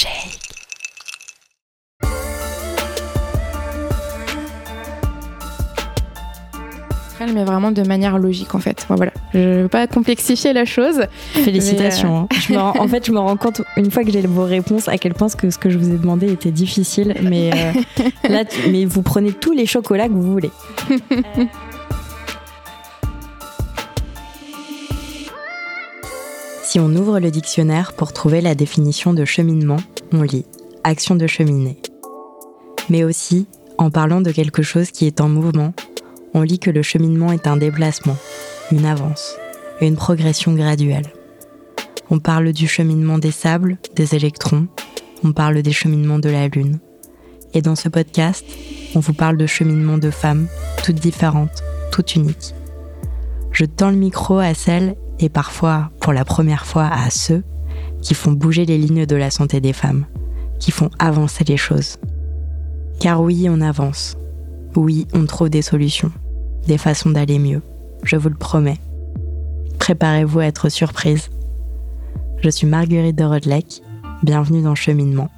Shake. mais vraiment de manière logique en fait. voilà, je ne veux pas complexifier la chose. Félicitations. Euh, hein. en fait, je me rends compte une fois que j'ai vos réponses à quel point ce que, ce que je vous ai demandé était difficile, mais euh, là, mais vous prenez tous les chocolats que vous voulez. Si on ouvre le dictionnaire pour trouver la définition de cheminement, on lit action de cheminer. Mais aussi, en parlant de quelque chose qui est en mouvement, on lit que le cheminement est un déplacement, une avance, une progression graduelle. On parle du cheminement des sables, des électrons, on parle des cheminements de la Lune. Et dans ce podcast, on vous parle de cheminement de femmes, toutes différentes, toutes uniques. Je tends le micro à celles, et parfois pour la première fois à ceux, qui font bouger les lignes de la santé des femmes, qui font avancer les choses. Car oui, on avance, oui, on trouve des solutions, des façons d'aller mieux, je vous le promets. Préparez-vous à être surprise. Je suis Marguerite de Rodelec, bienvenue dans Cheminement.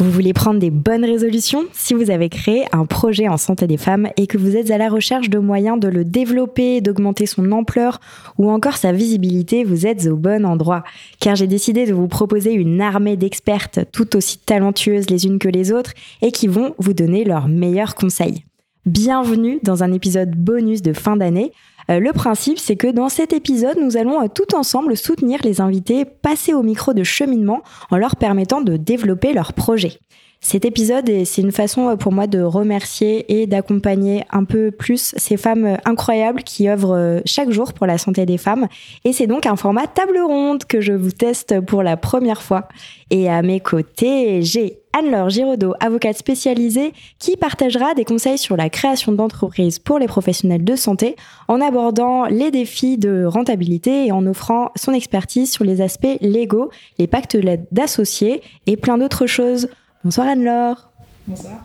Vous voulez prendre des bonnes résolutions? Si vous avez créé un projet en santé des femmes et que vous êtes à la recherche de moyens de le développer, d'augmenter son ampleur ou encore sa visibilité, vous êtes au bon endroit. Car j'ai décidé de vous proposer une armée d'expertes tout aussi talentueuses les unes que les autres et qui vont vous donner leurs meilleurs conseils. Bienvenue dans un épisode bonus de fin d'année le principe, c'est que dans cet épisode, nous allons euh, tout ensemble soutenir les invités passés au micro de cheminement en leur permettant de développer leur projet. Cet épisode, c'est une façon euh, pour moi de remercier et d'accompagner un peu plus ces femmes incroyables qui œuvrent chaque jour pour la santé des femmes. Et c'est donc un format table ronde que je vous teste pour la première fois. Et à mes côtés, j'ai Anne-Laure Giraudot, avocate spécialisée, qui partagera des conseils sur la création d'entreprises pour les professionnels de santé en abordant les défis de rentabilité et en offrant son expertise sur les aspects légaux, les pactes d'associés et plein d'autres choses. Bonsoir Anne-Laure. Bonsoir.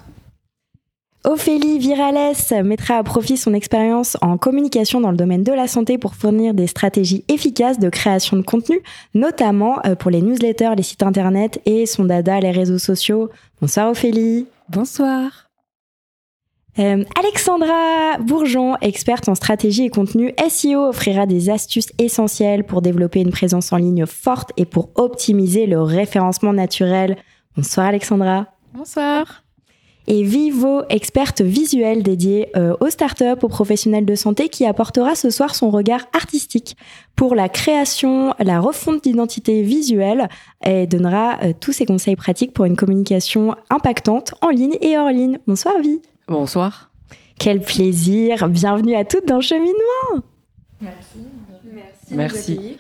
Ophélie Virales mettra à profit son expérience en communication dans le domaine de la santé pour fournir des stratégies efficaces de création de contenu, notamment euh, pour les newsletters, les sites internet et son dada, les réseaux sociaux. Bonsoir Ophélie. Bonsoir. Euh, Alexandra Bourgeon, experte en stratégie et contenu SEO, offrira des astuces essentielles pour développer une présence en ligne forte et pour optimiser le référencement naturel. Bonsoir Alexandra. Bonsoir et Vivo, experte visuelle dédiée euh, aux startups, aux professionnels de santé, qui apportera ce soir son regard artistique pour la création, la refonte d'identité visuelle et donnera euh, tous ses conseils pratiques pour une communication impactante en ligne et hors ligne. Bonsoir Vi. Bonsoir. Quel plaisir. Bienvenue à toutes dans Cheminement. Merci. Merci. Merci.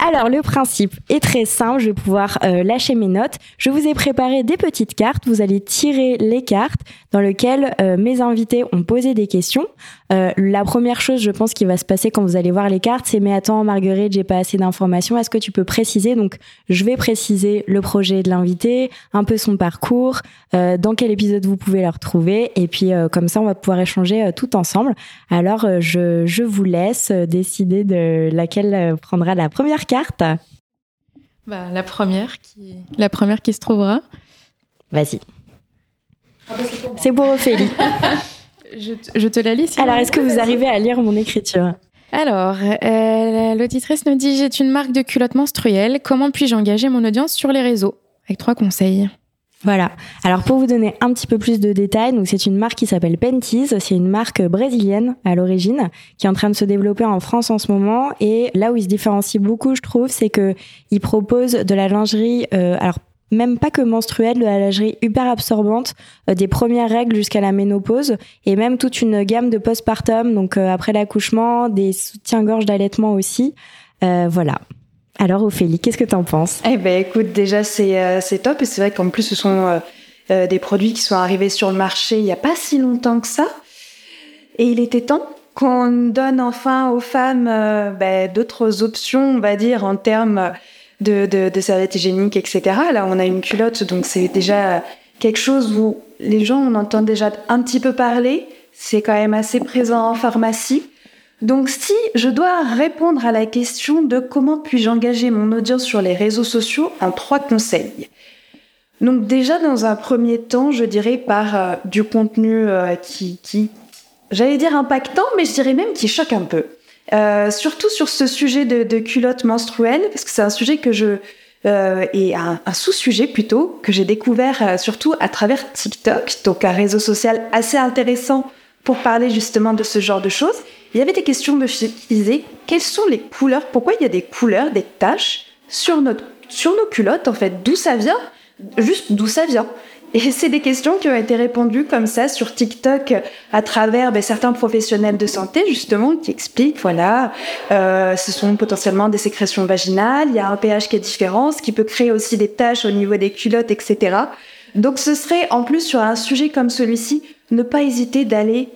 Alors le principe est très simple, je vais pouvoir euh, lâcher mes notes. Je vous ai préparé des petites cartes, vous allez tirer les cartes dans lesquelles euh, mes invités ont posé des questions. Euh, la première chose, je pense, qui va se passer quand vous allez voir les cartes, c'est mais attends Marguerite, j'ai pas assez d'informations, est-ce que tu peux préciser? Donc je vais préciser le projet de l'invité, un peu son parcours, dans quel épisode vous pouvez le retrouver, et puis comme ça on va pouvoir échanger tout ensemble. Alors je, je vous laisse décider de laquelle prendra la première carte bah, la, première qui... la première qui se trouvera. Vas-y. c'est pour Ophélie. je, te, la lis. Alors, est-ce que vous arrivez à lire mon écriture? Alors, euh, l'auditrice nous dit J'ai une marque de culottes menstruelles. Comment puis-je engager mon audience sur les réseaux? Avec trois conseils. Voilà. Alors pour vous donner un petit peu plus de détails, donc c'est une marque qui s'appelle Penties, c'est une marque brésilienne à l'origine qui est en train de se développer en France en ce moment et là où il se différencie beaucoup, je trouve, c'est que il propose de la lingerie euh, alors même pas que menstruelle, de la lingerie hyper absorbante, euh, des premières règles jusqu'à la ménopause, et même toute une gamme de postpartum, donc euh, après l'accouchement, des soutiens-gorge d'allaitement aussi. voilà. Alors Ophélie, qu'est-ce que tu en penses? Eh ben écoute, déjà c'est euh, c'est top et c'est vrai qu'en plus ce sont euh, euh, des produits qui sont arrivés sur le marché il n'y a pas si longtemps que ça. Et il était temps qu'on donne enfin aux femmes ben, d'autres options, on va dire, en termes de, serviettes hygiéniques, etc. Là, on a une culotte, donc c'est déjà quelque chose où les gens, on entend déjà un petit peu parler. C'est quand même assez présent en pharmacie. Donc si je dois répondre à la question de comment puis-je engager mon audience sur les réseaux sociaux en trois conseils. Donc déjà dans un premier temps, je dirais par euh, du contenu euh, qui j'allais dire impactant, mais je dirais même qui choque un peu. Euh, surtout sur ce sujet de, culottes menstruelles, parce que c'est un sujet que je euh, et un, sous-sujet plutôt que j'ai découvert euh, surtout à travers TikTok, donc un réseau social assez intéressant pour parler justement de ce genre de choses. Il y avait des questions de qui quelles sont les couleurs, pourquoi il y a des couleurs, des taches sur notre sur nos culottes en fait, d'où ça vient, juste d'où ça vient. Et c'est des questions qui ont été répondues comme ça sur TikTok à travers ben, certains professionnels de santé justement qui expliquent voilà, euh, ce sont potentiellement des sécrétions vaginales, il y a un pH qui est différent, ce qui peut créer aussi des taches au niveau des culottes, etc. Donc ce serait en plus sur un sujet comme celui-ci, ne pas hésiter d'aller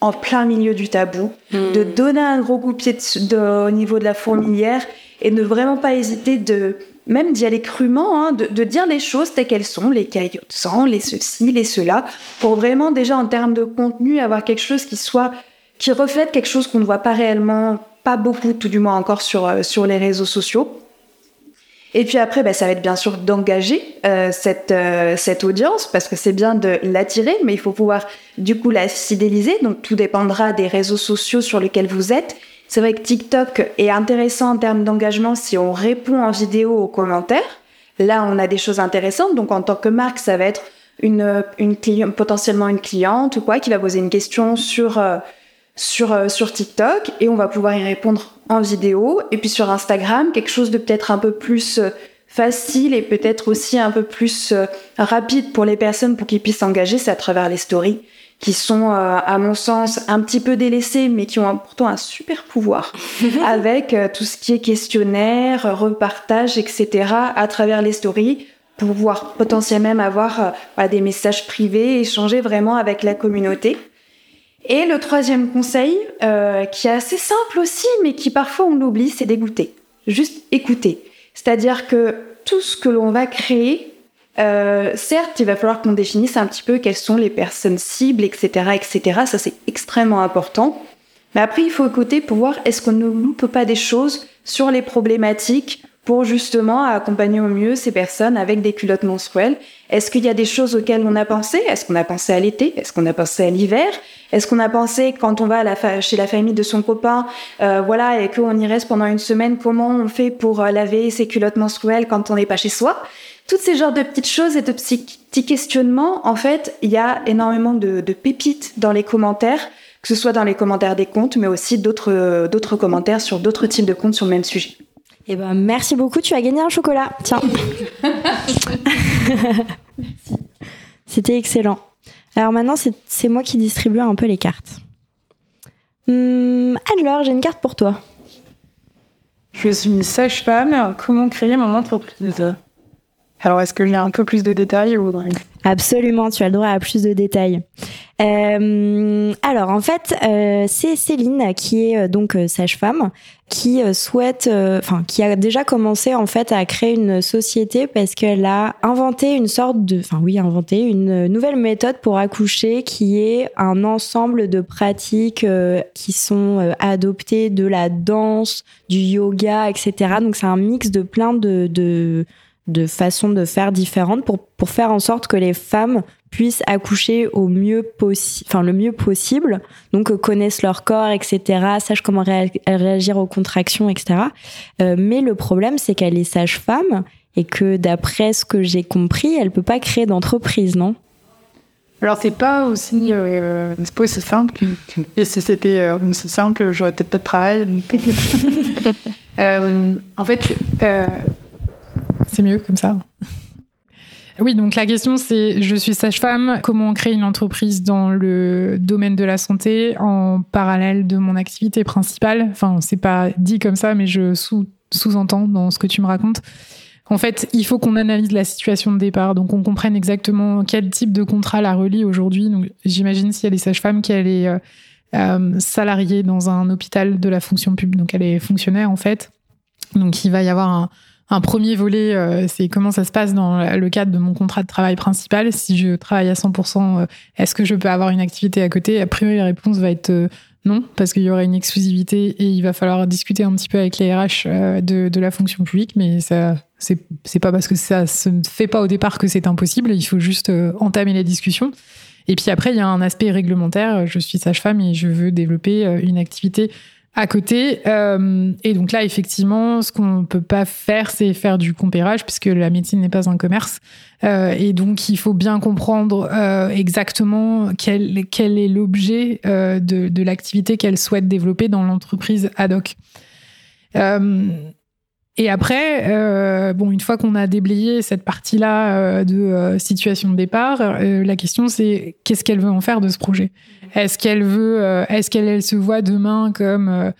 en plein milieu du tabou, mmh. de donner un gros coup de pied de, au niveau de la fourmilière et ne vraiment pas hésiter de même d'y aller crûment, hein, de, dire les choses telles qu'elles sont, les caillots de sang, les ceci, les cela, pour vraiment déjà en termes de contenu avoir quelque chose qui soit, qui reflète quelque chose qu'on ne voit pas réellement, pas beaucoup, tout du moins encore sur euh, sur les réseaux sociaux. Et puis après, bah, ça va être bien sûr d'engager euh, cette euh, cette audience parce que c'est bien de l'attirer, mais il faut pouvoir du coup la fidéliser. Donc tout dépendra des réseaux sociaux sur lesquels vous êtes c'est vrai que TikTok est intéressant en termes d'engagement si on répond en vidéo aux commentaires. Là, on a des choses intéressantes. Donc, en tant que marque, ça va être une, une potentiellement une cliente ou quoi qui va poser une question sur euh, sur euh, sur TikTok et on va pouvoir y répondre en vidéo. Et puis sur Instagram, quelque chose de peut-être un peu plus euh, facile et peut-être aussi un peu plus rapide pour les personnes pour qu'ils puissent s'engager, c'est à travers les stories qui sont, euh, à mon sens, un petit peu délaissés, mais qui ont pourtant un super pouvoir, avec euh, tout ce qui est questionnaire, repartage, etc., à travers les stories, pour pouvoir potentiellement même avoir euh, des messages privés, échanger vraiment avec la communauté. Et le troisième conseil, qui est assez simple aussi, mais qui parfois on l'oublie, c'est d'écouter. Juste écouter. C'est-à-dire que tout ce que l'on va créer, euh, certes, il va falloir qu'on définisse un petit peu quelles sont les personnes cibles, etc., etc. Ça, c'est extrêmement important. Mais après, il faut écouter pour voir est-ce qu'on ne loupe pas des choses sur les problématiques pour justement accompagner au mieux ces personnes avec des culottes menstruelles. Est-ce qu'il y a des choses auxquelles on a pensé? Est-ce qu'on a pensé à l'été? Est-ce qu'on a pensé à l'hiver? Est-ce qu'on a pensé quand on va chez la famille de son copain, euh, voilà, et qu'on y reste pendant une semaine, comment on fait pour euh, laver ses culottes menstruelles quand on n'est pas chez soi? Toutes ces genres de petites choses et de petits questionnements, en fait, il y a énormément de, de, pépites dans les commentaires, que ce soit dans les commentaires des comptes, mais aussi d'autres d'autres commentaires sur d'autres types de comptes sur le même sujet. Eh ben, merci beaucoup, tu as gagné un chocolat. Tiens. C'était excellent. Alors maintenant, c'est moi qui distribue un peu les cartes. Hum, alors, j'ai une carte pour toi. Je suis une sage-femme. Comment créer mon entreprise? Alors, est-ce y a un peu plus de détails ou... Absolument, tu as le droit à plus de détails. Euh, alors, en fait, euh, c'est Céline qui est euh, donc euh, sage-femme, qui euh, souhaite, enfin, qui a déjà commencé en fait à créer une société parce qu'elle a inventé une sorte de, enfin oui, inventé une nouvelle méthode pour accoucher qui est un ensemble de pratiques qui sont adoptées de la danse, du yoga, etc. Donc, c'est un mix de plein de, de de façons de faire différentes pour, pour faire en sorte que les femmes puissent accoucher au mieux possible, enfin le mieux possible, donc euh, connaissent leur corps, etc., sachent comment réagir aux contractions, etc. Euh, mais le problème, c'est qu'elle est sage-femme et que d'après ce que j'ai compris, elle peut pas créer d'entreprise, non? Alors c'est pas aussi euh, c'est pas aussi simple. Et si c'était euh, simple, j'aurais peut-être pas de travail. euh, en fait, euh, c'est mieux comme ça. Oui, donc la question c'est, je suis sage-femme, comment créer une entreprise dans le domaine de la santé en parallèle de mon activité principale? Enfin, c'est pas dit comme ça, mais je sous, sous-entends dans ce que tu me racontes. En fait, il faut qu'on analyse la situation de départ, donc on comprenne exactement quel type de contrat la relie aujourd'hui. Donc, j'imagine s'il y a des sages-femmes qu'elle est euh, euh, salariée dans un hôpital de la fonction publique, donc elle est fonctionnaire en fait. Donc, il va y avoir un, un premier volet, euh, c'est comment ça se passe dans le cadre de mon contrat de travail principal. Si je travaille à 100%, euh, est-ce que je peux avoir une activité à côté? A priori, la réponse va être euh, non, parce qu'il y aurait une exclusivité et il va falloir discuter un petit peu avec les RH euh, de, de, la fonction publique, mais ça, c'est pas parce que ça se fait pas au départ que c'est impossible. Il faut juste entamer les discussions. Et puis après, il y a un aspect réglementaire. Je suis sage-femme et je veux développer une activité à côté. Euh, et donc là, effectivement, ce qu'on peut pas faire, c'est faire du compérage, puisque la médecine n'est pas un commerce. Euh, et donc, il faut bien comprendre euh, exactement quel, quel est l'objet de, de l'activité qu'elle souhaite développer dans l'entreprise ad hoc. Et après, bon, une fois qu'on a déblayé cette partie-là de situation de départ, la question c'est qu'est-ce qu'elle veut en faire de ce projet? Est-ce qu'elle euh, se voit demain comme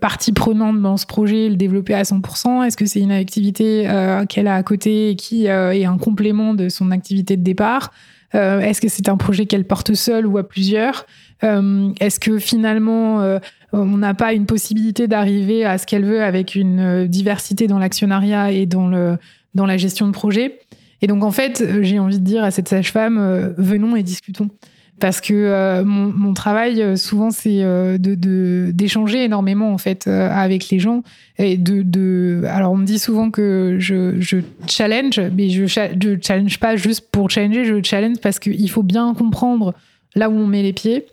partie prenante dans ce projet, le développer à 100% Est-ce que c'est une activité qu'elle a à côté et qui est un complément de son activité de départ? Est-ce que c'est un projet qu'elle porte seule ou à plusieurs? Est-ce que finalement on n'a pas une possibilité d'arriver à ce qu'elle veut avec une euh, diversité dans l'actionnariat et dans, le, dans la gestion de projet? Et donc, en fait, euh, j'ai envie de dire à cette sage-femme, euh, venons et discutons. Parce que mon, mon, travail, souvent, c'est de d'échanger énormément, en fait, avec les gens. Et de. Alors, on me dit souvent que je, challenge, mais je, je challenge pas juste pour challenger, je challenge parce qu'il faut bien comprendre là où on met les pieds,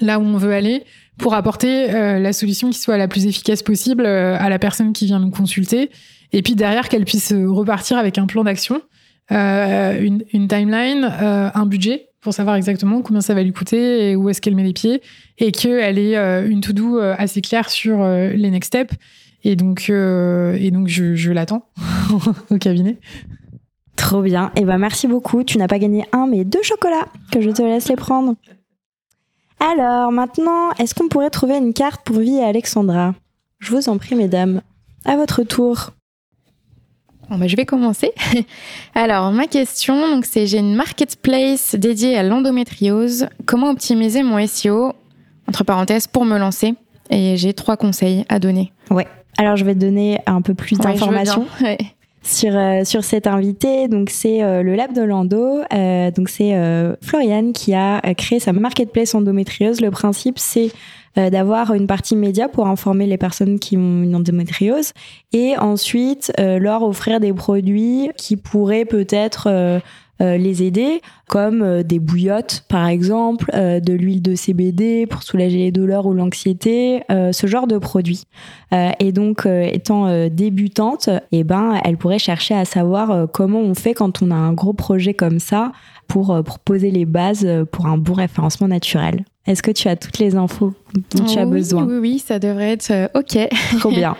là où on veut aller, pour apporter euh, la solution qui soit la plus efficace possible euh, à la personne qui vient nous consulter. Et puis derrière, qu'elle puisse repartir avec un plan d'action, euh, une, timeline, euh, un budget pour savoir exactement combien ça va lui coûter et où est-ce qu'elle met les pieds, et qu'elle ait euh, une to-do assez claire sur les next steps. Et donc, je l'attends au cabinet. Trop bien. Et eh ben merci beaucoup. Tu n'as pas gagné un, mais deux chocolats que je te laisse les prendre. Alors maintenant, est-ce qu'on pourrait trouver une carte pour Vie et Alexandra? Je vous en prie, mesdames. À votre tour. Bon, bah, je vais commencer. Alors, ma question, donc c'est j'ai une marketplace dédiée à l'endométriose. Comment optimiser mon SEO entre parenthèses pour me lancer? Et j'ai trois conseils à donner. Ouais. Alors, je vais te donner un peu plus d'informations. Ouais, sur, euh, sur cet invité. Donc, c'est euh, le Lab de Lando. Euh, donc, c'est euh, Floriane qui a créé sa marketplace endométriose. Le principe, c'est d'avoir une partie média pour informer les personnes qui ont une endométriose et ensuite leur offrir des produits qui pourraient peut-être euh, les aider, comme euh, des bouillottes par exemple, euh, de l'huile de CBD pour soulager les douleurs ou l'anxiété, ce genre de produits. et donc, étant débutante, eh ben, elle pourrait chercher à savoir comment on fait quand on a un gros projet comme ça pour, pour poser les bases pour un bon référencement naturel. Est-ce que tu as toutes les infos dont tu as besoin Oui, oui, ça devrait être OK. Trop bien.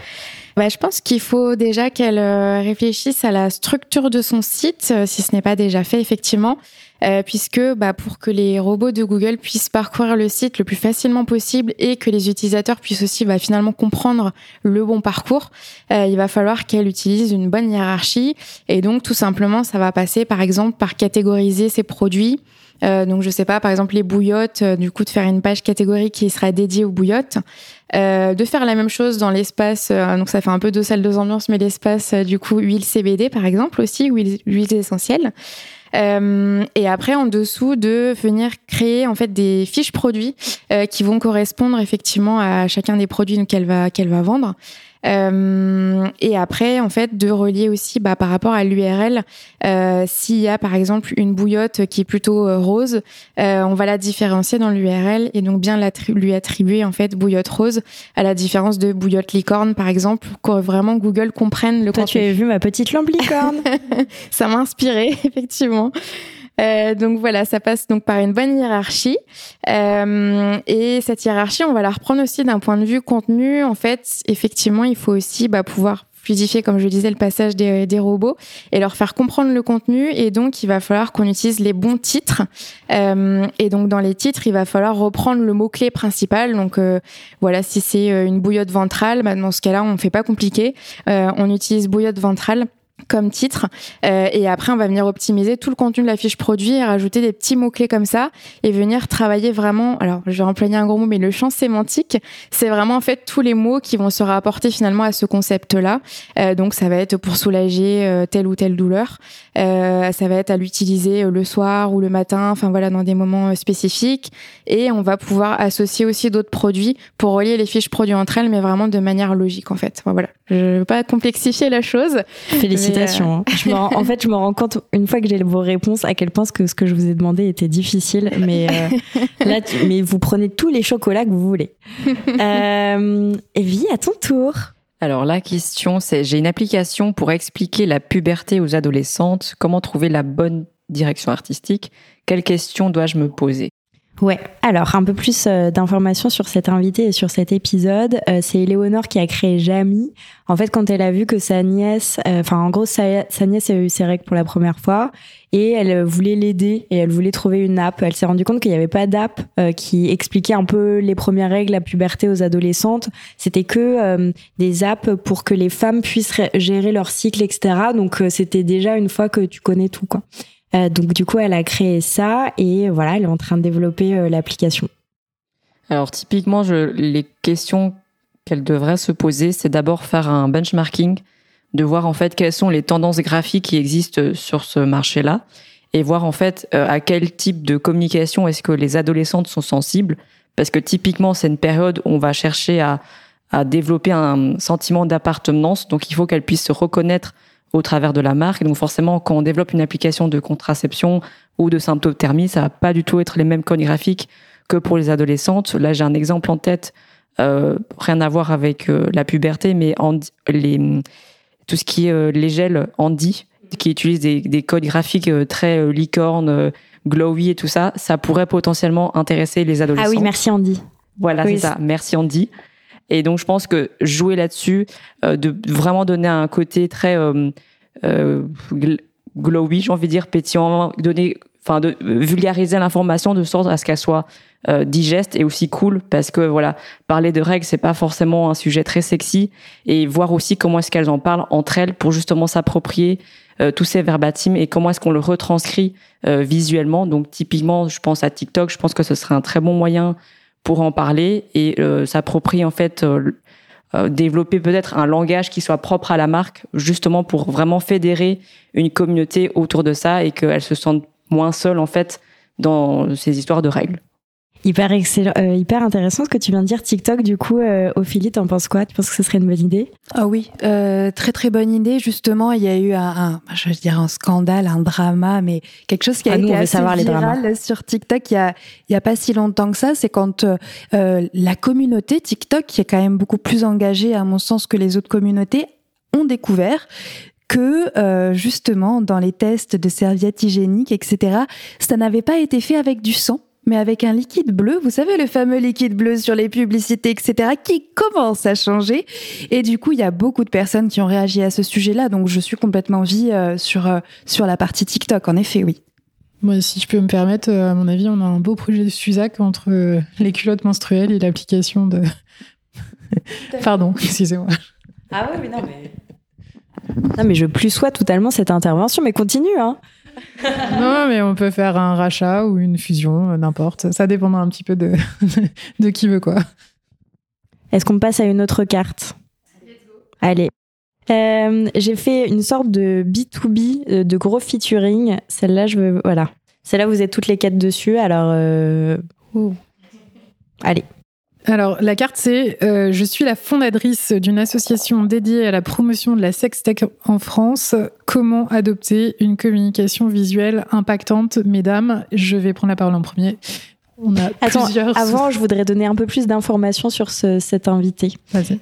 Bah, je pense qu'il faut déjà qu'elle euh, réfléchisse à la structure de son site, euh, si ce n'est pas déjà fait effectivement, euh, puisque bah, pour que les robots de Google puissent parcourir le site le plus facilement possible et que les utilisateurs puissent aussi bah, finalement comprendre le bon parcours, euh, il va falloir qu'elle utilise une bonne hiérarchie. Et donc tout simplement, ça va passer par exemple par catégoriser ses produits. Euh, donc je sais pas, par exemple les bouillottes, euh, du coup de faire une page catégorie qui sera dédiée aux bouillottes, euh, de faire la même chose dans l'espace, euh, donc ça fait un peu deux salles deux ambiances, mais l'espace du coup huile CBD par exemple aussi, huile, huile essentielle. et après en dessous de venir créer en fait des fiches produits qui vont correspondre effectivement à chacun des produits qu'elle va qu'elle va vendre. Euh, et après, en fait, de relier aussi bah, par rapport à l'URL. Euh, S'il y a par exemple une bouillotte qui est plutôt euh, rose, euh, on va la différencier dans l'URL et donc bien lui attribuer en fait bouillotte rose à la différence de bouillotte licorne par exemple, pour que vraiment Google comprenne le Toi, contenu. tu as vu ma petite lampe licorne Ça m'a inspiré effectivement. Euh, donc voilà, ça passe donc par une bonne hiérarchie. Euh, et cette hiérarchie, on va la reprendre aussi d'un point de vue contenu. En fait, effectivement, il faut aussi bah, pouvoir fluidifier, comme je disais, le passage des, des, robots et leur faire comprendre le contenu. Et donc, il va falloir qu'on utilise les bons titres. Euh, et donc, dans les titres, il va falloir reprendre le mot-clé principal. Donc, euh, voilà, si c'est euh, une bouillotte ventrale, bah, dans ce cas-là, on ne fait pas compliqué. Euh, on utilise bouillotte ventrale comme titre. Euh, et après, on va venir optimiser tout le contenu de la fiche produit et rajouter des petits mots-clés comme ça et venir travailler vraiment, alors je vais employer un gros mot, mais le champ sémantique, c'est vraiment en fait tous les mots qui vont se rapporter finalement à ce concept-là. Euh, donc ça va être pour soulager euh, telle ou telle douleur, euh, ça va être à l'utiliser le soir ou le matin, enfin voilà, dans des moments spécifiques. Et on va pouvoir associer aussi d'autres produits pour relier les fiches produits entre elles, mais vraiment de manière logique en fait. voilà, je ne veux pas complexifier la chose. Félicitations. Euh, en, fait, je me rends compte une fois que j'ai vos réponses à quel point ce que, ce que je vous ai demandé était difficile. Mais euh, là, mais vous prenez tous les chocolats que vous voulez. Euh, Evie, à ton tour. Alors la question, c'est j'ai une application pour expliquer la puberté aux adolescentes. Comment trouver la bonne direction artistique? Quelles questions dois-je me poser? Ouais, alors un peu plus euh, d'informations sur cette invitée et sur cet épisode. Euh, c'est Éléonore qui a créé Jamie. En fait, quand elle a vu que sa nièce, euh, enfin en gros, sa, sa, nièce a eu ses règles pour la première fois et elle voulait l'aider et elle voulait trouver une app. Elle s'est rendue compte qu'il n'y avait pas d'app qui expliquait un peu les premières règles, la puberté aux adolescentes. C'était que des apps pour que les femmes puissent gérer leur cycle, etc. Donc c'était déjà une fois que tu connais tout, quoi. Euh, donc du coup, elle a créé ça et voilà, elle est en train de développer euh, l'application. Alors typiquement, les questions qu'elle devrait se poser, c'est d'abord faire un benchmarking, de voir en fait quelles sont les tendances graphiques qui existent sur ce marché-là et voir en fait euh, à quel type de communication est-ce que les adolescentes sont sensibles parce que typiquement c'est une période où on va chercher à, à développer un sentiment d'appartenance donc il faut qu'elle puisse se reconnaître au travers de la marque. Donc forcément, quand on développe une application de contraception ou de symptothermie, ça va pas du tout être les mêmes codes graphiques que pour les adolescentes. Là, j'ai un exemple en tête, euh, rien à voir avec euh, la puberté, mais en, les, tout ce qui est euh, les gels Andy, qui utilisent des, des codes graphiques très licorne, glowy et tout ça, ça pourrait potentiellement intéresser les adolescents. Ah oui, merci Andy. Voilà, c'est ça. Merci Andy. Et donc, je pense que jouer là-dessus, euh, de vraiment donner un côté très euh, euh, glowy, j'ai envie de dire pétillant, donner, enfin, de vulgariser l'information de sorte à ce qu'elle soit euh, digeste et aussi cool, parce que voilà, parler de règles, c'est pas forcément un sujet très sexy, et voir aussi comment est-ce qu'elles en parlent entre elles pour justement s'approprier euh, tous ces verbatims et comment est-ce qu'on le retranscrit euh, visuellement. Donc, typiquement, je pense à TikTok, je pense que ce serait un très bon moyen pour en parler et euh, s'approprier en fait euh, euh, développer peut-être un langage qui soit propre à la marque justement pour vraiment fédérer une communauté autour de ça et qu'elle se sente moins seule en fait dans ces histoires de règles. Hyper excellent, euh, hyper intéressant ce que tu viens de dire. TikTok, du coup, euh, Ophélie, t'en penses quoi? Tu penses que ce serait une bonne idée? Ah oui, euh, très très bonne idée. Justement, il y a eu un, un, je veux dire un scandale, un drama, mais quelque chose qui a Ah, nous, été veut assez les viral sur TikTok il y a il y a pas si longtemps que ça. C'est quand euh, la communauté TikTok, qui est quand même beaucoup plus engagée à mon sens que les autres communautés, ont découvert que euh, justement dans les tests de serviettes hygiéniques, etc., ça n'avait pas été fait avec du sang mais avec un liquide bleu, vous savez, le fameux liquide bleu sur les publicités, etc., qui commence à changer. Et du coup, il y a beaucoup de personnes qui ont réagi à ce sujet-là, donc je suis complètement vie euh, sur, euh, sur la partie TikTok, en effet, oui. Moi, si je peux me permettre, euh, à mon avis, on a un beau projet de Suzac entre les culottes menstruelles et l'application de. Pardon, excusez-moi. Ah oui, mais non, mais. Non, mais je plus sois totalement cette intervention, mais continue, hein. Non, mais on peut faire un rachat ou une fusion, euh, n'importe. Ça dépendra un petit peu de, de qui veut quoi. Est-ce qu'on passe à une autre carte? Allez. Euh, J'ai fait une sorte de B2B, euh, de gros featuring. Celle-là, je veux. Voilà. Celle-là, vous êtes toutes les quatre dessus, alors. euh, Allez. Alors, la carte, c'est euh, Je suis la fondatrice d'une association dédiée à la promotion de la sextech en France. Comment adopter une communication visuelle impactante? Mesdames, je vais prendre la parole en premier. On a Attends, plusieurs. avant, je voudrais donner un peu plus d'informations sur ce, cet invité.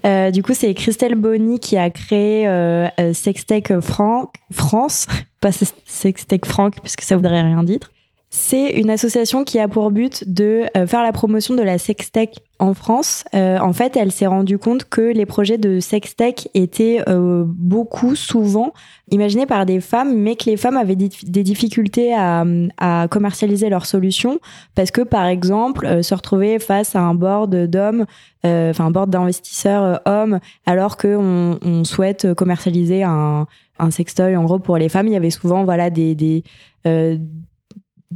Euh, du coup, c'est Christelle Bonny qui a créé euh, Sextech Franck, France, pas Sextech Franck, puisque ça voudrait rien dire. C'est une association qui a pour but de euh, faire la promotion de la sextech en France. Euh, en fait, elle s'est rendue compte que les projets de sextech étaient euh, beaucoup, souvent, imaginés par des femmes, mais que les femmes avaient des difficultés à, commercialiser leurs solutions parce que, par exemple, se retrouver face à un board d'hommes, enfin un board d'investisseurs hommes, alors qu'on on souhaite commercialiser un, sextoy, en gros, pour les femmes, il y avait souvent, voilà, des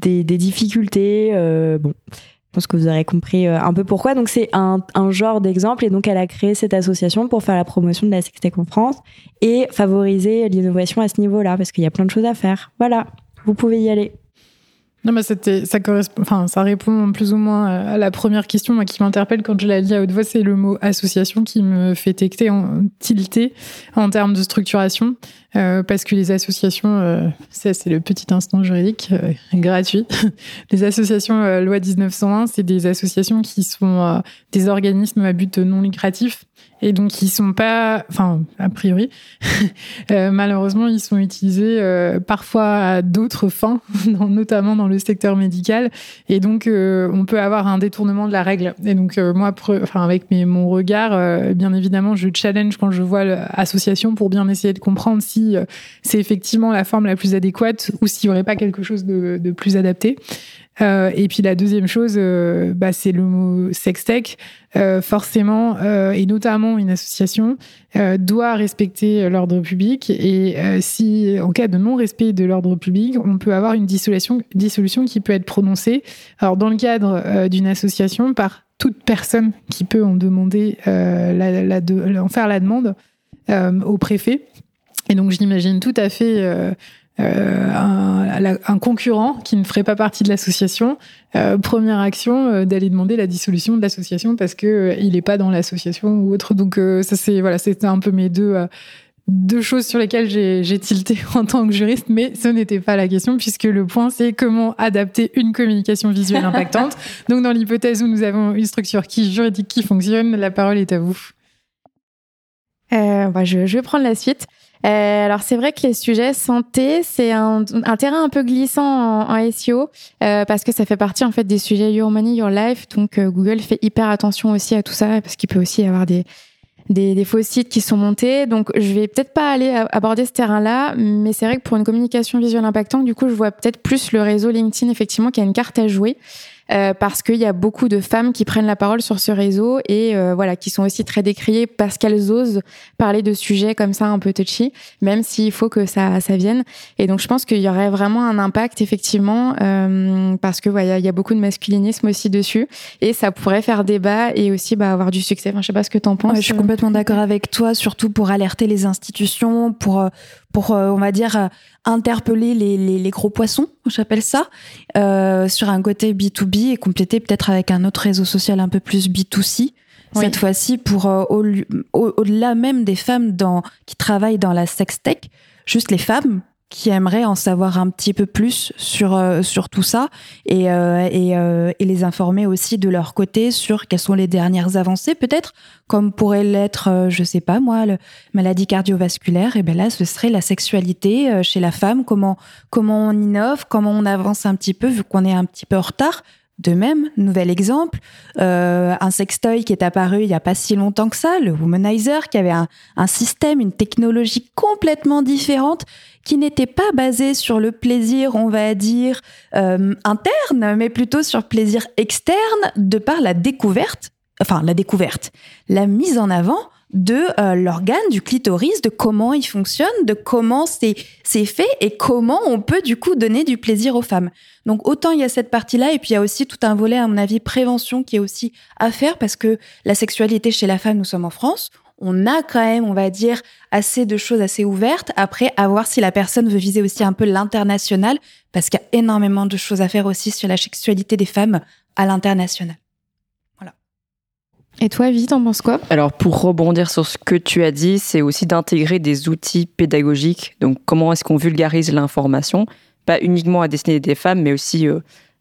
des, difficultés. Euh, bon, je pense que vous aurez compris euh, un peu pourquoi. Donc c'est un, genre d'exemple et donc elle a créé cette association pour faire la promotion de la sextech en France et favoriser l'innovation à ce niveau-là parce qu'il y a plein de choses à faire. Voilà, vous pouvez y aller. Non, mais c'était, ça correspond, enfin, ça répond plus ou moins à la première question qui m'interpelle quand je l'ai dit à haute voix, c'est le mot association qui me fait tecter, en, tilter en termes de structuration, euh, parce que les associations, euh, ça c'est le petit instant juridique euh, gratuit. les associations loi 1901, c'est des associations qui sont des organismes à but non lucratif et donc ils sont pas, enfin a priori, euh, malheureusement ils sont utilisés euh, parfois à d'autres fins, notamment dans le secteur médical, et donc euh, on peut avoir un détournement de la règle. Et donc moi, enfin avec mes, mon regard, bien évidemment, je challenge quand je vois l'association pour bien essayer de comprendre si c'est effectivement la forme la plus adéquate ou s'il y aurait pas quelque chose de, plus adapté. Euh, et puis la deuxième chose, euh, bah, c'est le mot sextech. Euh, forcément, euh, et notamment une association, euh, doit respecter l'ordre public. Et si, en cas de non-respect de l'ordre public, on peut avoir une dissolution, dissolution qui peut être prononcée. Alors, dans le cadre d'une association, par toute personne qui peut en demander, en faire la demande au préfet. Et donc, j'imagine tout à fait euh, un, un, concurrent qui ne ferait pas partie de l'association, euh, première action euh, d'aller demander la dissolution de l'association parce que il n'est pas dans l'association ou autre. Donc ça c'est voilà, c'était un peu mes deux deux choses sur lesquelles j'ai tilté en tant que juriste, mais ce n'était pas la question puisque le point c'est comment adapter une communication visuelle impactante. Donc dans l'hypothèse où nous avons une structure qui juridique qui fonctionne, la parole est à vous. Bah, je, je vais prendre la suite. Euh, alors c'est vrai que les sujets santé, c'est un, un, terrain un peu glissant en, SEO euh, parce que ça fait partie en fait des sujets Your Money, Your Life. Donc euh, Google fait hyper attention aussi à tout ça parce qu'il peut aussi y avoir des, des, des, faux sites qui sont montés. Donc je vais peut-être pas aller aborder ce terrain-là, mais c'est vrai que pour une communication visuelle impactante, du coup je vois peut-être plus le réseau LinkedIn effectivement qui a une carte à jouer. Euh, parce qu'il y a beaucoup de femmes qui prennent la parole sur ce réseau et euh, voilà qui sont aussi très décriées parce qu'elles osent parler de sujets comme ça un peu touchy, même s'il faut que ça ça vienne. Et donc je pense qu'il y aurait vraiment un impact effectivement euh, parce que voilà il y a beaucoup de masculinisme aussi dessus et ça pourrait faire débat et aussi bah, avoir du succès. Enfin, je sais pas ce que tu en penses. je suis complètement d'accord avec toi, surtout pour alerter les institutions, pour pour, euh, on va dire, euh, interpeller les, les, les gros poissons, j'appelle ça, euh, sur un côté B2B et compléter peut-être avec un autre réseau social un peu plus B2C. Cette fois-ci, pour euh, au-delà même des femmes dans, qui travaillent dans la sextech, juste les femmes qui aimeraient en savoir un petit peu plus sur euh, sur tout ça et euh, et, euh, et, les informer aussi de leur côté sur quelles sont les dernières avancées peut-être comme pourrait l'être je sais pas moi le maladie cardiovasculaire. Et ben là ce serait la sexualité chez la femme. Comment comment on innove comment on avance un petit peu vu qu'on est un petit peu en retard de même, nouvel exemple, euh, un sextoy qui est apparu il n'y a pas si longtemps que ça, le Womanizer, qui avait un, système, une technologie complètement différente, qui n'était pas basé sur le plaisir, on va dire, euh, interne, mais plutôt sur plaisir externe, de par la découverte, enfin la découverte, la mise en avant de euh, l'organe du clitoris, de comment il fonctionne, de comment c'est fait et comment on peut du coup donner du plaisir aux femmes. Donc autant il y a cette partie-là et puis il y a aussi tout un volet à mon avis prévention qui est aussi à faire parce que la sexualité chez la femme, nous sommes en France, on a quand même, on va dire, assez de choses assez ouvertes. Après, à voir si la personne veut viser aussi un peu l'international, parce qu'il y a énormément de choses à faire aussi sur la sexualité des femmes à l'international. Et toi, Vite, t'en penses quoi? Alors, pour rebondir sur ce que tu as dit, c'est aussi d'intégrer des outils pédagogiques. Donc, comment est-ce qu'on vulgarise l'information? Pas uniquement à destinée des femmes, mais aussi euh,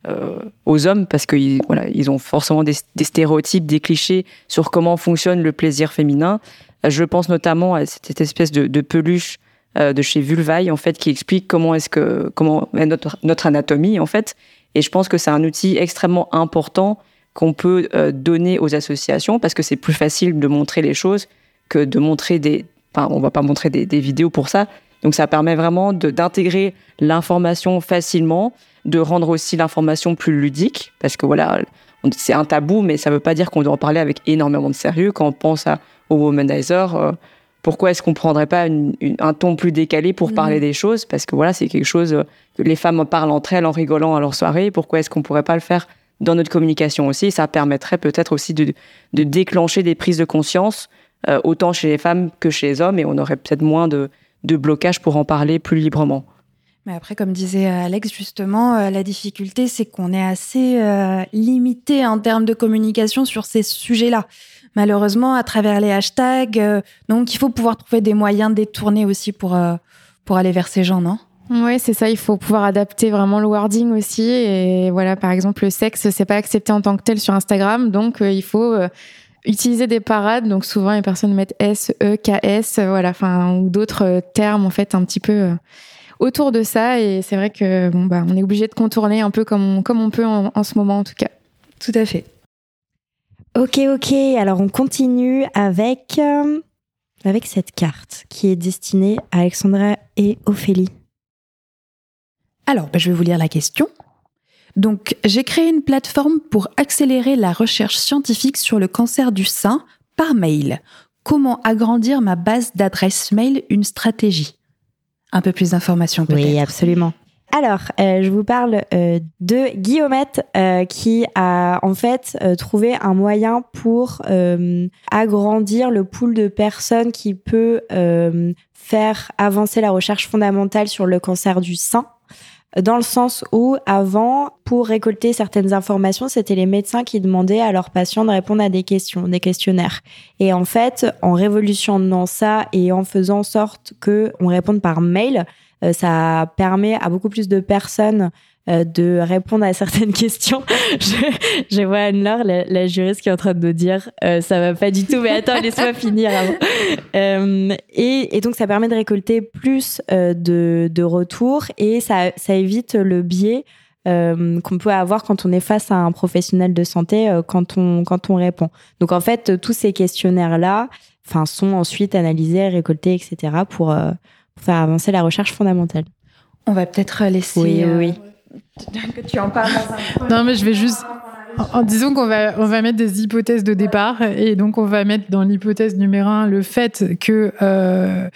euh, aux hommes, parce qu'ils voilà, ils ont forcément des, stéréotypes, des clichés sur comment fonctionne le plaisir féminin. Je pense notamment à cette espèce de, peluche de chez Vulvaille en fait qui explique comment est-ce que comment notre anatomie en fait. Et je pense que c'est un outil extrêmement important qu'on peut donner aux associations parce que c'est plus facile de montrer les choses que de montrer des. Enfin, on va pas montrer des, des vidéos pour ça. Donc ça permet vraiment d'intégrer l'information facilement, de rendre aussi l'information plus ludique, parce que voilà, c'est un tabou, mais ça ne veut pas dire qu'on doit en parler avec énormément de sérieux. Quand on pense à, au womanizer, euh, pourquoi est-ce qu'on ne prendrait pas un ton plus décalé pour parler mm. des choses? Parce que voilà, c'est quelque chose euh, que les femmes parlent entre elles en rigolant à leur soirée. Pourquoi est-ce qu'on ne pourrait pas le faire dans notre communication aussi Ça permettrait peut-être aussi de, déclencher des prises de conscience, euh, autant chez les femmes que chez les hommes, et on aurait peut-être moins de, de blocage pour en parler plus librement. Mais après, comme disait Alex, justement, euh, la difficulté, c'est qu'on est assez euh, limité en termes de communication sur ces sujets-là. Malheureusement, à travers les hashtags, euh, donc il faut pouvoir trouver des moyens détournés aussi pour, pour aller vers ces gens, non? Oui, c'est ça. Il faut pouvoir adapter vraiment le wording aussi. Et voilà, par exemple, le sexe, c'est pas accepté en tant que tel sur Instagram, donc il faut utiliser des parades. Donc souvent, les personnes mettent S, E, K, S, voilà, enfin ou d'autres termes en fait un petit peu autour de ça. Et c'est vrai que bon, bah, on est obligé de contourner un peu comme on, comme on peut en, ce moment, en tout cas. Tout à fait. Ok, ok. Alors, on continue avec, euh, avec cette carte qui est destinée à Alexandra et Ophélie. Alors, bah, je vais vous lire la question. Donc, j'ai créé une plateforme pour accélérer la recherche scientifique sur le cancer du sein par mail. Comment agrandir ma base d'adresse mail Une stratégie? Un peu plus d'informations peut-être. Oui, absolument. Alors, euh, je vous parle euh, de Guillaumette euh, qui a en fait trouvé un moyen pour agrandir le pool de personnes qui peut faire avancer la recherche fondamentale sur le cancer du sein dans le sens où avant, pour récolter certaines informations, c'était les médecins qui demandaient à leurs patients de répondre à des questions, des questionnaires. Et en fait, en révolutionnant ça et en faisant en sorte que on réponde par mail, euh, ça permet à beaucoup plus de personnes de répondre à certaines questions. je, je vois Anne-Laure, la, juriste, qui est en train de nous dire euh, ça va pas du tout, mais attends, laisse-moi finir avant. Euh, et, et, donc, ça permet de récolter plus euh, de, de retours et ça, ça évite le biais euh, qu'on peut avoir quand on est face à un professionnel de santé quand on quand on répond. Donc en fait, tous ces questionnaires là, enfin, sont ensuite analysés, récoltés, etc. pour, pour faire avancer la recherche fondamentale. On va peut-être laisser. Oui, oui que tu en parles Non, mais je vais juste. En, qu'on va, on va mettre des hypothèses de départ et donc on va mettre dans l'hypothèse numéro un le fait que euh,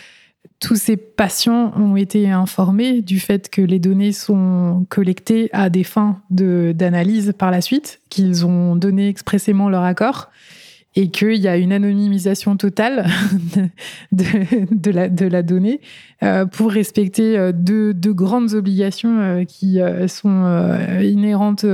tous ces patients ont été informés du fait que les données sont collectées à des fins d'analyse par la suite, qu'ils ont donné expressément leur accord et qu'il y a une anonymisation totale de, la, donnée euh, pour respecter euh, deux, grandes obligations euh, qui sont inhérentes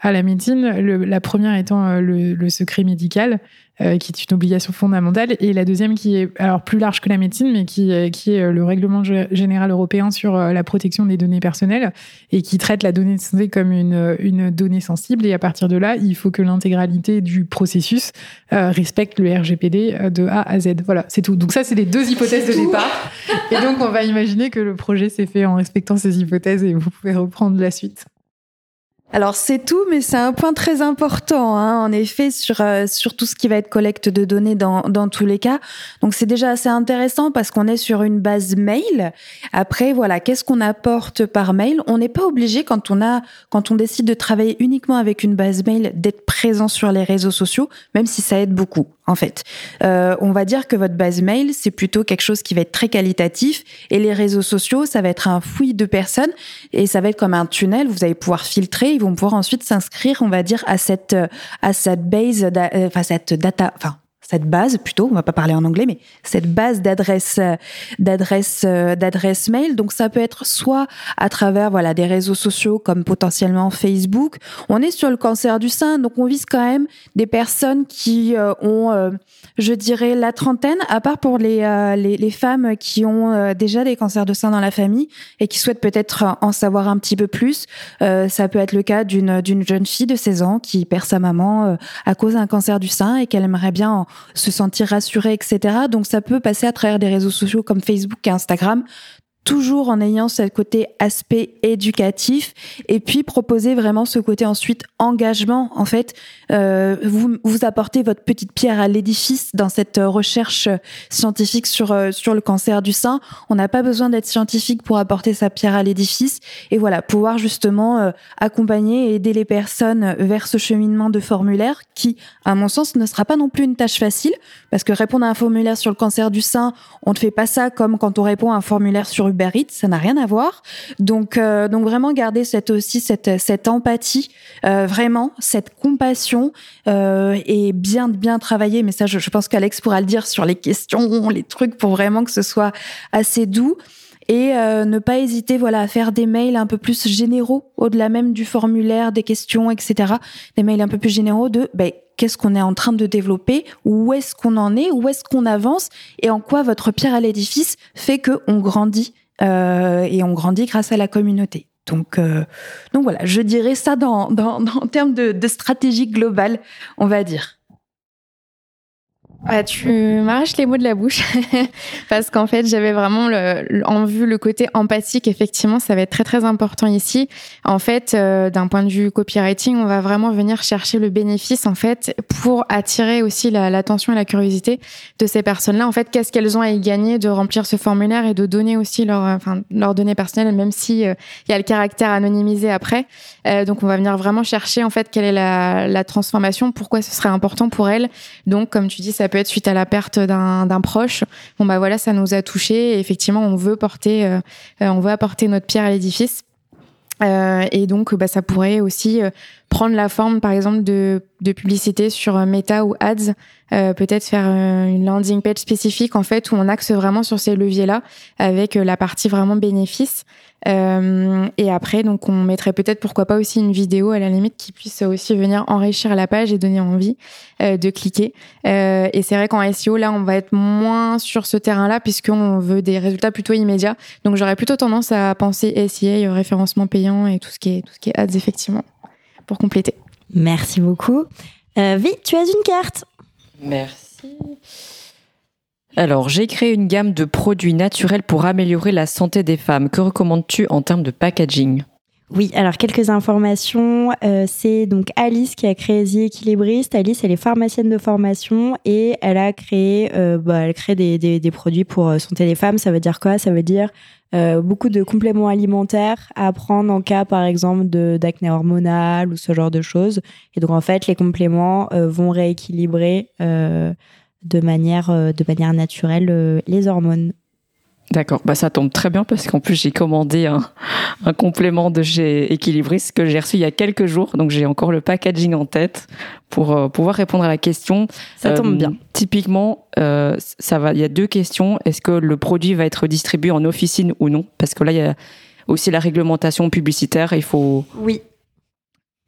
à la médecine. La première étant le secret médical euh, qui est une obligation fondamentale, et la deuxième qui est alors plus large que la médecine, mais qui, qui est le règlement général européen sur euh, la protection des données personnelles et qui traite la donnée de santé comme une, une donnée sensible. Et à partir de là, il faut que l'intégralité du processus euh, respecte le RGPD de A à Z. Voilà, c'est tout. Donc ça, c'est les deux hypothèses de départ. Et donc, on va imaginer que le projet s'est fait en respectant ces hypothèses et vous pouvez reprendre la suite. Alors c'est tout, mais c'est un point très important, hein, en effet, sur, euh, sur tout ce qui va être collecte de données dans, dans tous les cas. Donc c'est déjà assez intéressant parce qu'on est sur une base mail. Après, voilà, qu'est-ce qu'on apporte par mail? On n'est pas obligé quand on a, quand on décide de travailler uniquement avec une base mail, d'être présent sur les réseaux sociaux, même si ça aide beaucoup en fait. Euh, on va dire que votre base mail, c'est plutôt quelque chose qui va être très qualitatif et les réseaux sociaux, ça va être un fouillis de personnes et ça va être comme un tunnel, vous allez pouvoir filtrer, vont pouvoir ensuite s'inscrire, on va dire, à cette, cette base, euh, enfin, cette data, enfin, cette base plutôt, on va pas parler en anglais, mais cette base d'adresse d'adresse d'adresse mail. Donc ça peut être soit à travers voilà des réseaux sociaux comme potentiellement Facebook. On est sur le cancer du sein, donc on vise quand même des personnes qui euh, ont, euh, je dirais, la trentaine, à part pour les euh, les, les, femmes qui ont déjà des cancers de sein dans la famille et qui souhaitent peut-être en savoir un petit peu plus. ça peut être le cas d'une d'une jeune fille de 16 ans qui perd sa maman à cause d'un cancer du sein et qu'elle aimerait bien en se sentir rassuré, etc. Donc ça peut passer à travers des réseaux sociaux comme Facebook et Instagram toujours en ayant ce côté aspect éducatif et puis proposer vraiment ce côté ensuite engagement en fait. Euh, vous vous apportez votre petite pierre à l'édifice dans cette recherche scientifique sur euh, sur le cancer du sein. On n'a pas besoin d'être scientifique pour apporter sa pierre à l'édifice. Et voilà pouvoir justement euh, accompagner et aider les personnes vers ce cheminement de formulaire qui à mon sens ne sera pas non plus une tâche facile. Parce que répondre à un formulaire sur le cancer du sein on ne fait pas ça comme quand on répond à un formulaire sur Uber ça n'a rien à voir. Donc, euh, donc vraiment garder cette aussi cette cette empathie, euh, vraiment cette compassion euh, et bien bien travailler. Mais ça, je, pense qu'Alex pourra le dire sur les questions, les trucs pour vraiment que ce soit assez doux. Et ne pas hésiter voilà à faire des mails un peu plus généraux au-delà même du formulaire des questions etc des mails un peu plus généraux de ben, qu'est-ce qu'on est en train de développer? Où est-ce qu'on en est? Où est-ce qu'on avance? Et en quoi votre pierre à l'édifice fait que on grandit? Et on grandit grâce à la communauté. Donc, euh, donc voilà, je dirais ça dans, dans, dans en termes de, de stratégie globale, on va dire. Ah, tu m'arraches les mots de la bouche. Parce qu'en fait j'avais vraiment le, en vue le côté empathique effectivement ça va être très très important ici. En fait euh, d'un point de vue copywriting on va vraiment venir chercher le bénéfice en fait pour attirer aussi l'attention et la curiosité de ces personnes là en fait qu'est-ce qu'elles ont à y gagner de remplir ce formulaire et de donner aussi leur enfin leurs données personnelles même si euh, il y a le caractère anonymisé après. Euh, donc on va venir vraiment chercher en fait quelle est la, la transformation pourquoi ce serait important pour elles. Donc comme tu dis peut être suite à la perte d'un proche. Bon bah voilà, ça nous a touché. effectivement, on veut porter, euh, euh, on veut apporter notre pierre à l'édifice. Euh, et donc, bah, ça pourrait aussi prendre la forme, par exemple, de, de publicité sur Meta ou Ads. Peut-être faire une landing page spécifique, en fait, où on axe vraiment sur ces leviers-là, avec la partie vraiment bénéfice. Euh, et après, donc, on mettrait peut-être, pourquoi pas, aussi une vidéo à la limite qui puisse aussi venir enrichir la page et donner envie euh, de cliquer. Euh, et c'est vrai qu'en SEO, là, on va être moins sur ce terrain-là puisqu'on veut des résultats plutôt immédiats. Donc, j'aurais plutôt tendance à penser SEA, référencement payant et tout ce qui est, tout ce qui est ads, effectivement, pour compléter. Merci beaucoup. Euh, Vi, tu as une carte. Merci. Alors, j'ai créé une gamme de produits naturels pour améliorer la santé des femmes. Que recommandes-tu en termes de packaging? Oui, alors quelques informations. Euh, c'est donc Alice qui a créé The. Alice, elle est pharmacienne de formation et elle a créé, euh, bah, elle crée des, des, des, produits pour euh, santé des femmes. Ça veut dire quoi? Ça veut dire euh, beaucoup de compléments alimentaires à prendre en cas, par exemple, d'acné hormonal ou ce genre de choses. Et donc, en fait, les compléments vont rééquilibrer de manière, de manière naturelle les hormones. D'accord, bah ça tombe très bien parce qu'en plus j'ai commandé un, un, complément de chez Equilibris que j'ai reçu il y a quelques jours, donc j'ai encore le packaging en tête pour euh, pouvoir répondre à la question. Ça tombe bien. Typiquement, euh, ça va. Il y a deux questions. Est-ce que le produit va être distribué en officine ou non? Parce que là il y a aussi la réglementation publicitaire. Il faut. Oui.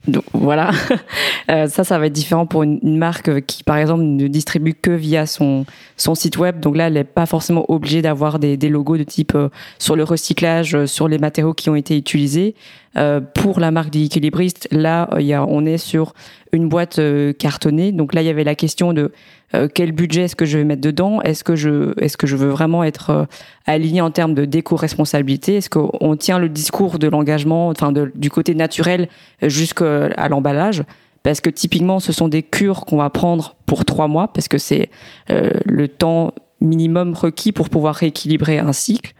Donc voilà, euh, ça, ça va être différent pour une, marque qui, par exemple, ne distribue que via son son site web. Donc là, elle n'est pas forcément obligée d'avoir des, des logos de type euh, sur le recyclage, euh, sur les matériaux qui ont été utilisés. Euh, pour la marque d'équilibriste, là, il y a, on est sur une boîte euh, cartonnée. Donc là, il y avait la question de euh, quel budget est-ce que je vais mettre dedans? Est-ce que je, est-ce que je veux vraiment être aligné en termes de déco-responsabilité? Est-ce qu'on tient le discours de l'engagement, enfin du côté naturel jusqu'à l'emballage? Parce que typiquement, ce sont des cures qu'on va prendre pour trois mois, parce que c'est le temps minimum requis pour pouvoir rééquilibrer un cycle.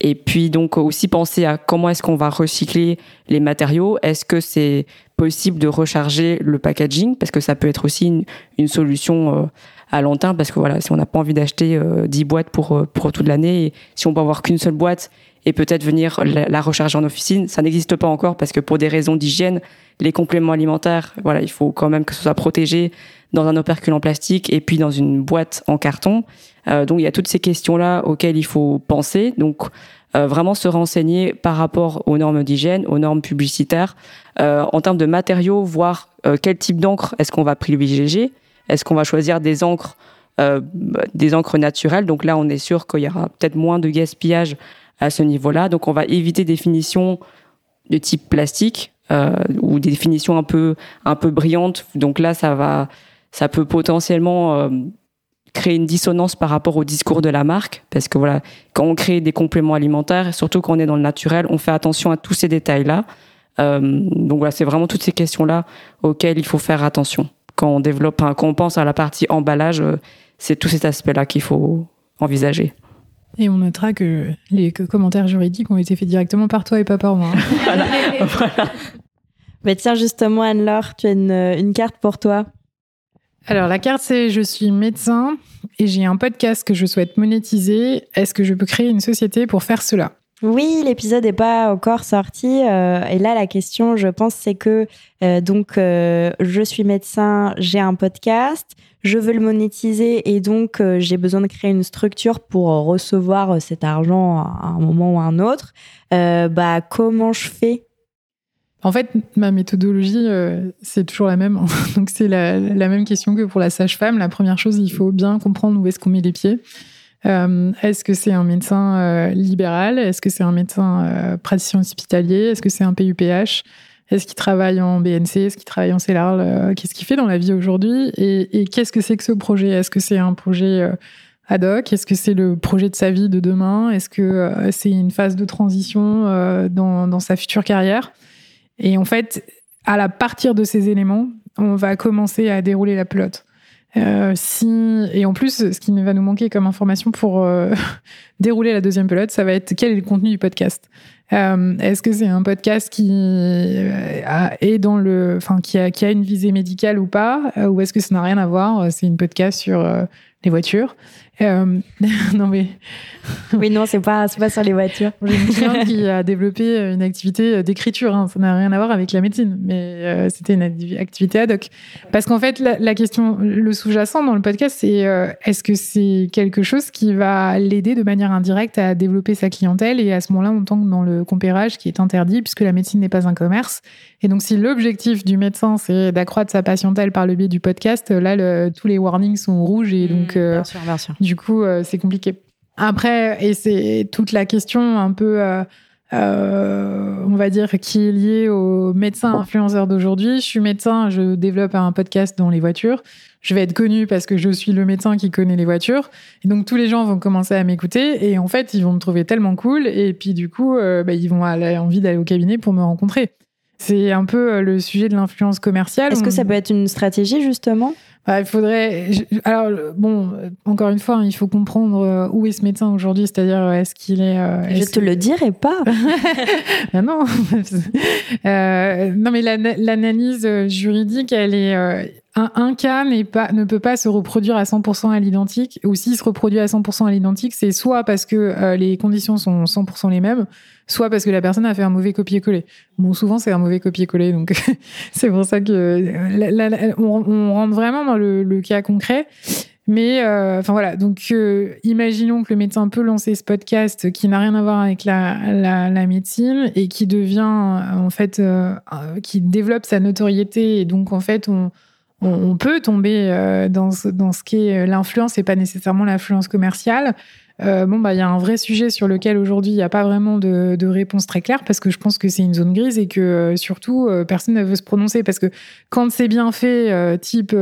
Et puis donc aussi penser à comment est-ce qu'on va recycler les matériaux. Est-ce que c'est possible de recharger le packaging? Parce que ça peut être aussi une, une solution euh, à long terme. Parce que voilà si on n'a pas envie d'acheter euh, 10 boîtes pour euh, pour toute l'année si on peut avoir qu'une seule boîte et peut-être venir la, recharger en officine ça n'existe pas encore. Parce que pour des raisons d'hygiène les compléments alimentaires voilà il faut quand même que ce soit protégé dans un opercule en plastique et puis dans une boîte en carton donc il y a toutes ces questions là auxquelles il faut penser donc euh, vraiment se renseigner par rapport aux normes d'hygiène, aux normes publicitaires, euh, en termes de matériaux, voir euh, quel type d'encre est-ce qu'on va privilégier, est-ce qu'on va choisir des encres, euh, des encres naturelles? Donc là, on est sûr qu'il y aura peut-être moins de gaspillage à ce niveau-là. Donc on va éviter des finitions de type plastique euh, ou des finitions un peu un peu brillantes. Donc là, ça va, ça peut potentiellement créer une dissonance par rapport au discours de la marque, parce que voilà, quand on crée des compléments alimentaires, surtout quand on est dans le naturel, on fait attention à tous ces détails-là. Euh, donc voilà, c'est vraiment toutes ces questions-là auxquelles il faut faire attention. Quand on développe, quand on pense à la partie emballage, euh, c'est tous ces aspects-là qu'il faut envisager. Et on notera que les commentaires juridiques ont été faits directement par toi et pas par moi. Voilà. voilà. Mais tiens, justement, Anne-Laure, tu as une, une carte pour toi. Alors, la carte, c'est je suis médecin et j'ai un podcast que je souhaite monétiser. Est-ce que je peux créer une société pour faire cela? Oui, l'épisode n'est pas encore sorti. Euh, et là, la question, je pense, c'est que euh, donc euh, je suis médecin, j'ai un podcast, je veux le monétiser et donc j'ai besoin de créer une structure pour recevoir cet argent à un moment ou à un autre. bah, comment je fais? En fait, ma méthodologie, c'est toujours la même. Donc, c'est la, même question que pour la sage-femme. La première chose, il faut bien comprendre où est-ce qu'on met les pieds. Euh, est-ce que c'est un médecin euh, libéral? Est-ce que c'est un médecin euh, praticien hospitalier? Est-ce que c'est un PUPH Est-ce qu'il travaille en BNC Est-ce qu'il travaille en CELARL Qu'est-ce qu'il fait dans la vie aujourd'hui? Et, qu'est-ce que c'est que ce projet? Est-ce que c'est un projet ad hoc? Est-ce que c'est le projet de sa vie de demain? Est-ce que c'est une phase de transition dans, sa future carrière? Et en fait, à la partir de ces éléments, on va commencer à dérouler la pelote. Euh, et en plus, ce qui va nous manquer comme information pour euh, dérouler la deuxième pelote, ça va être quel est le contenu du podcast. Euh, Est-ce que c'est un podcast qui a, est dans le, enfin qui a une visée médicale ou pas, ou est-ce que ça n'a rien à voir? C'est une podcast sur les voitures. Euh, non mais oui non c'est pas c'est pas sur les voitures. J'ai une cliente qui a développé une activité d'écriture. Hein. Ça n'a rien à voir avec la médecine, mais euh, c'était une activité ad hoc. Parce qu'en fait la, la, question, le sous-jacent dans le podcast, c'est euh, est-ce que c'est quelque chose qui va l'aider de manière indirecte à développer sa clientèle et à ce moment-là on tombe dans le compérage qui est interdit puisque la médecine n'est pas un commerce. Et donc si l'objectif du médecin c'est d'accroître sa patientèle par le biais du podcast, là le, tous les warnings sont rouges et donc mmh, bien sûr, bien sûr. Du coup, euh, c'est compliqué. Après, et c'est toute la question un peu, euh, euh, on va dire, qui est liée aux médecins influenceurs d'aujourd'hui. Je suis médecin, je développe un podcast dans les voitures. Je vais être connu parce que je suis le médecin qui connaît les voitures. Et donc, tous les gens vont commencer à m'écouter. Et en fait, ils vont me trouver tellement cool. Et puis, du coup, bah, ils vont avoir envie d'aller au cabinet pour me rencontrer. C'est un peu le sujet de l'influence commerciale. Est-ce que ça peut être une stratégie, justement? Bah, il faudrait. Alors, bon, encore une fois, hein, il faut comprendre euh, où est ce médecin aujourd'hui, c'est-à-dire euh, est-ce qu'il est. Euh, je te le dirai pas. ben non. euh, non, mais l'analyse juridique, elle est. Un, un, cas pas, ne peut pas se reproduire à 100% à l'identique, ou s'il se reproduit à 100% à l'identique, c'est soit parce que les conditions sont 100% les mêmes, soit parce que la personne a fait un mauvais copier-coller. Bon, souvent c'est un mauvais copier-coller, donc c'est pour ça que euh, on, rentre vraiment dans le, cas concret. Mais euh, enfin voilà, donc euh, imaginons que le médecin peut lancer ce podcast qui n'a rien à voir avec la, médecine et qui devient en fait, qui développe sa notoriété et donc en fait on peut tomber dans, ce, dans ce qui est l'influence et pas nécessairement l'influence commerciale. Euh, bon, bah, il y a un vrai sujet sur lequel aujourd'hui il n'y a pas vraiment de, réponse très claire parce que je pense que c'est une zone grise et que euh, surtout euh, personne ne veut se prononcer parce que quand c'est bien fait, type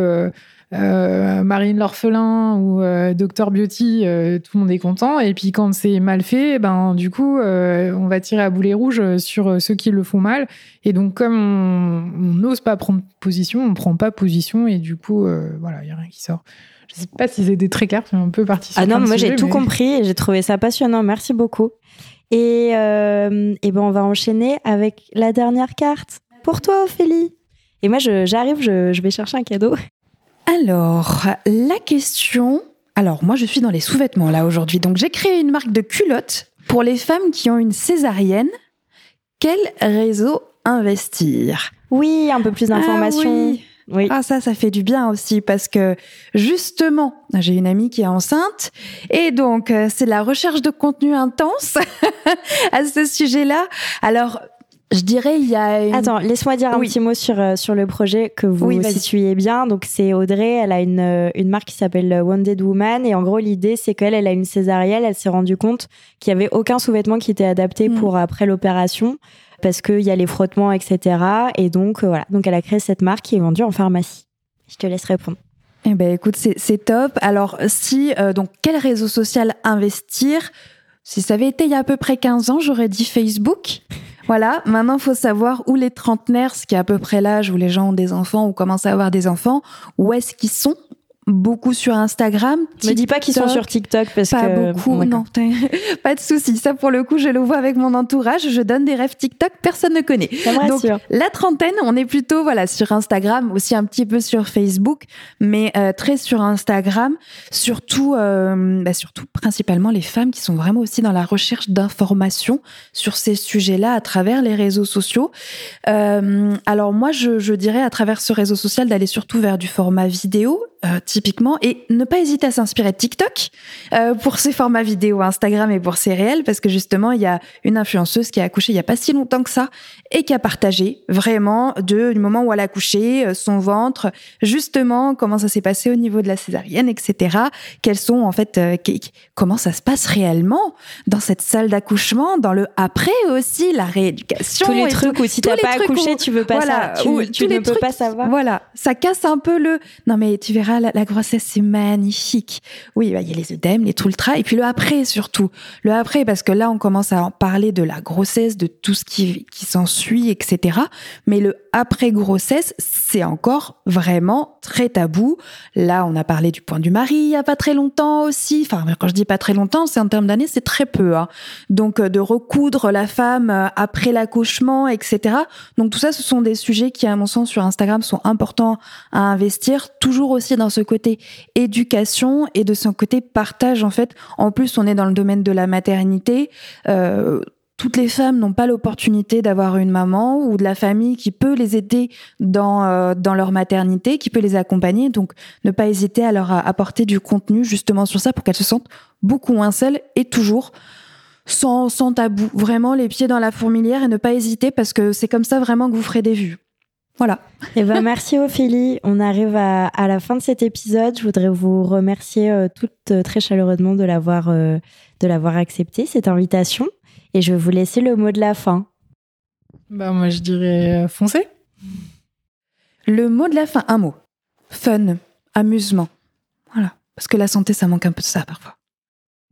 Marine l'orphelin ou Docteur Beauty, tout le monde est content. Et puis quand c'est mal fait, ben du coup, on va tirer à boulet rouge sur ceux qui le font mal. Et donc comme on n'ose pas prendre position, on prend pas position et du coup, voilà, il y a rien qui sort. Je sais pas si c'était très clair, un peu parti Ah non, moi j'ai tout compris et j'ai trouvé ça passionnant. Merci beaucoup. Et, euh, et ben on va enchaîner avec la dernière carte pour toi, Ophélie. Et moi, j'arrive, je, je, vais chercher un cadeau. Alors, la question. Alors, moi, je suis dans les sous-vêtements là aujourd'hui. Donc, j'ai créé une marque de culottes pour les femmes qui ont une césarienne. Quel réseau investir? Oui, un peu plus d'informations. Ah oui. Oui. Ah ça, ça fait du bien aussi parce que justement, j'ai une amie qui est enceinte et donc euh, c'est la recherche de contenu intense à ce sujet-là. Alors je dirais il y a une... Attends, laisse-moi dire un petit mot sur euh, sur le projet que vous oui, situez bien. Donc c'est Audrey, elle a une euh, une marque qui s'appelle Wounded Woman et en gros l'idée c'est qu'elle elle a une césarienne, elle s'est rendue compte qu'il y avait aucun sous-vêtement qui était adapté mm. pour après l'opération parce qu'il y a les frottements, etc. Et donc, euh, voilà. Donc, elle a créé cette marque qui est vendue en pharmacie. Je te laisse répondre. Eh ben écoute, c'est top. Alors si euh, donc quel réseau social investir? Si ça avait été il y a à peu près 15 ans, j'aurais dit Facebook. Voilà, maintenant faut savoir où les trentenaires, ce qui est à peu près l'âge où les gens ont des enfants ou commencent à avoir des enfants, où est-ce qu'ils sont beaucoup sur Instagram. Ne dis pas qu'ils sont sur TikTok parce pas que beaucoup. non, pas de souci. Ça pour le coup, je le vois avec mon entourage. Je donne des rêves TikTok, personne ne connaît. Donc la trentaine, on est plutôt voilà sur Instagram, aussi un petit peu sur Facebook, mais euh, très sur Instagram. Surtout, euh, bah, surtout principalement les femmes qui sont vraiment aussi dans la recherche d'informations sur ces sujets-là à travers les réseaux sociaux. Euh, alors moi, je, je dirais à travers ce réseau social d'aller surtout vers du format vidéo euh, typiquement, et ne pas hésiter à s'inspirer de TikTok euh, pour ses formats vidéo Instagram et pour ses réels, parce que justement, il y a une influenceuse qui a accouché il y a pas si longtemps que ça et qui a partagé vraiment de, du moment où elle a accouché, euh, son ventre, justement, comment ça s'est passé au niveau de la césarienne, etc. Quels sont en fait, comment ça se passe réellement dans cette salle d'accouchement, dans le après aussi, la rééducation. Tous les trucs où si t'as pas accouché, tu veux pas voilà, tu, tu ne peux pas savoir. Voilà, ça casse un peu le. Non mais tu verras la, grossesse, c'est magnifique. Oui, bah, il y a les œdèmes, les ultra, et puis le après surtout. Le après, parce que là, on commence à en parler de la grossesse, de tout ce qui, qui s'ensuit, etc. Mais le après grossesse, c'est encore vraiment très tabou. Là, on a parlé du point du mari il y a pas très longtemps aussi. Enfin, quand je dis pas très longtemps, c'est en termes d'années, c'est très peu. Hein. Donc, euh, de recoudre la femme euh, après l'accouchement, etc. Donc, tout ça, ce sont des sujets qui, à mon sens, sur Instagram, sont importants à investir. Toujours aussi dans ce côté éducation et de son côté partage en fait. En plus, on est dans le domaine de la maternité. Euh, toutes les femmes n'ont pas l'opportunité d'avoir une maman ou de la famille qui peut les aider dans, euh, dans leur maternité, qui peut les accompagner. Donc, ne pas hésiter à leur apporter du contenu justement sur ça pour qu'elles se sentent beaucoup moins seules et toujours sans, sans tabou. Vraiment les pieds dans la fourmilière et ne pas hésiter parce que c'est comme ça vraiment que vous ferez des vues. Voilà. Eh ben, merci Ophélie. On arrive à, la fin de cet épisode. Je voudrais vous remercier euh, toutes euh, très chaleureusement de l'avoir euh, de l'avoir accepté cette invitation. Et je vais vous laisser le mot de la fin. Bah moi je dirais foncer. Le mot de la fin, un mot. Fun, amusement. Voilà. Parce que la santé, ça manque un peu de ça parfois.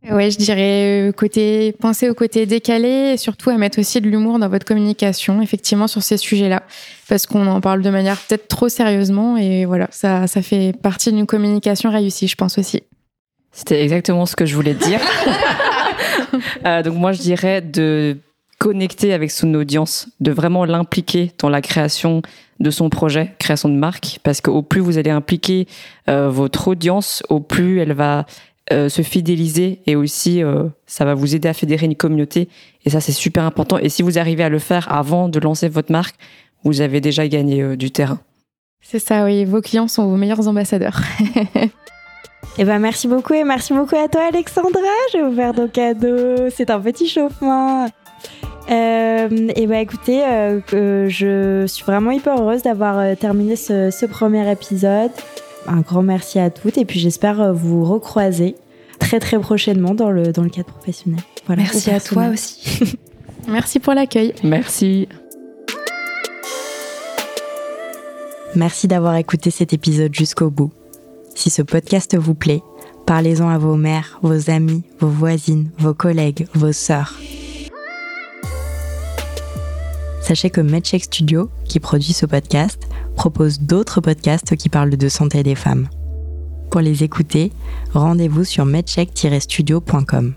Ouais, je dirais euh, côté penser au côté décalé et surtout à mettre aussi de l'humour dans votre communication, effectivement sur ces sujets-là, parce qu'on en parle de manière peut-être trop sérieusement et voilà, ça, ça fait partie d'une communication réussie, je pense aussi. C'était exactement ce que je voulais dire. euh, donc moi, je dirais de connecter avec son audience, de vraiment l'impliquer dans la création de son projet, création de marque, parce qu'au plus vous allez impliquer euh, votre audience, au plus elle va euh, se fidéliser et aussi euh, ça va vous aider à fédérer une communauté. Et ça c'est super important. Et si vous arrivez à le faire avant de lancer votre marque vous avez déjà gagné euh, du terrain. C'est ça oui. Vos clients sont vos meilleurs ambassadeurs. Et eh ben merci beaucoup et merci beaucoup à toi Alexandra. J'ai ouvert ton cadeau. C'est un petit chauffement. Et eh ben écoutez je suis vraiment hyper heureuse d'avoir terminé ce, ce premier épisode un grand merci à toutes et puis j'espère euh, vous recroiser très très prochainement dans le, dans le cadre professionnel. Voilà, merci à toi aussi. merci pour l'accueil. Merci. Merci d'avoir écouté cet épisode jusqu'au bout. Si ce podcast vous plaît, parlez-en à vos mères, vos amis, vos voisines, vos collègues, vos sœurs. Sachez que MedCheck Studio, qui produit ce podcast, propose d'autres podcasts qui parlent de santé des femmes. Pour les écouter, rendez-vous sur medcheck-studio.com.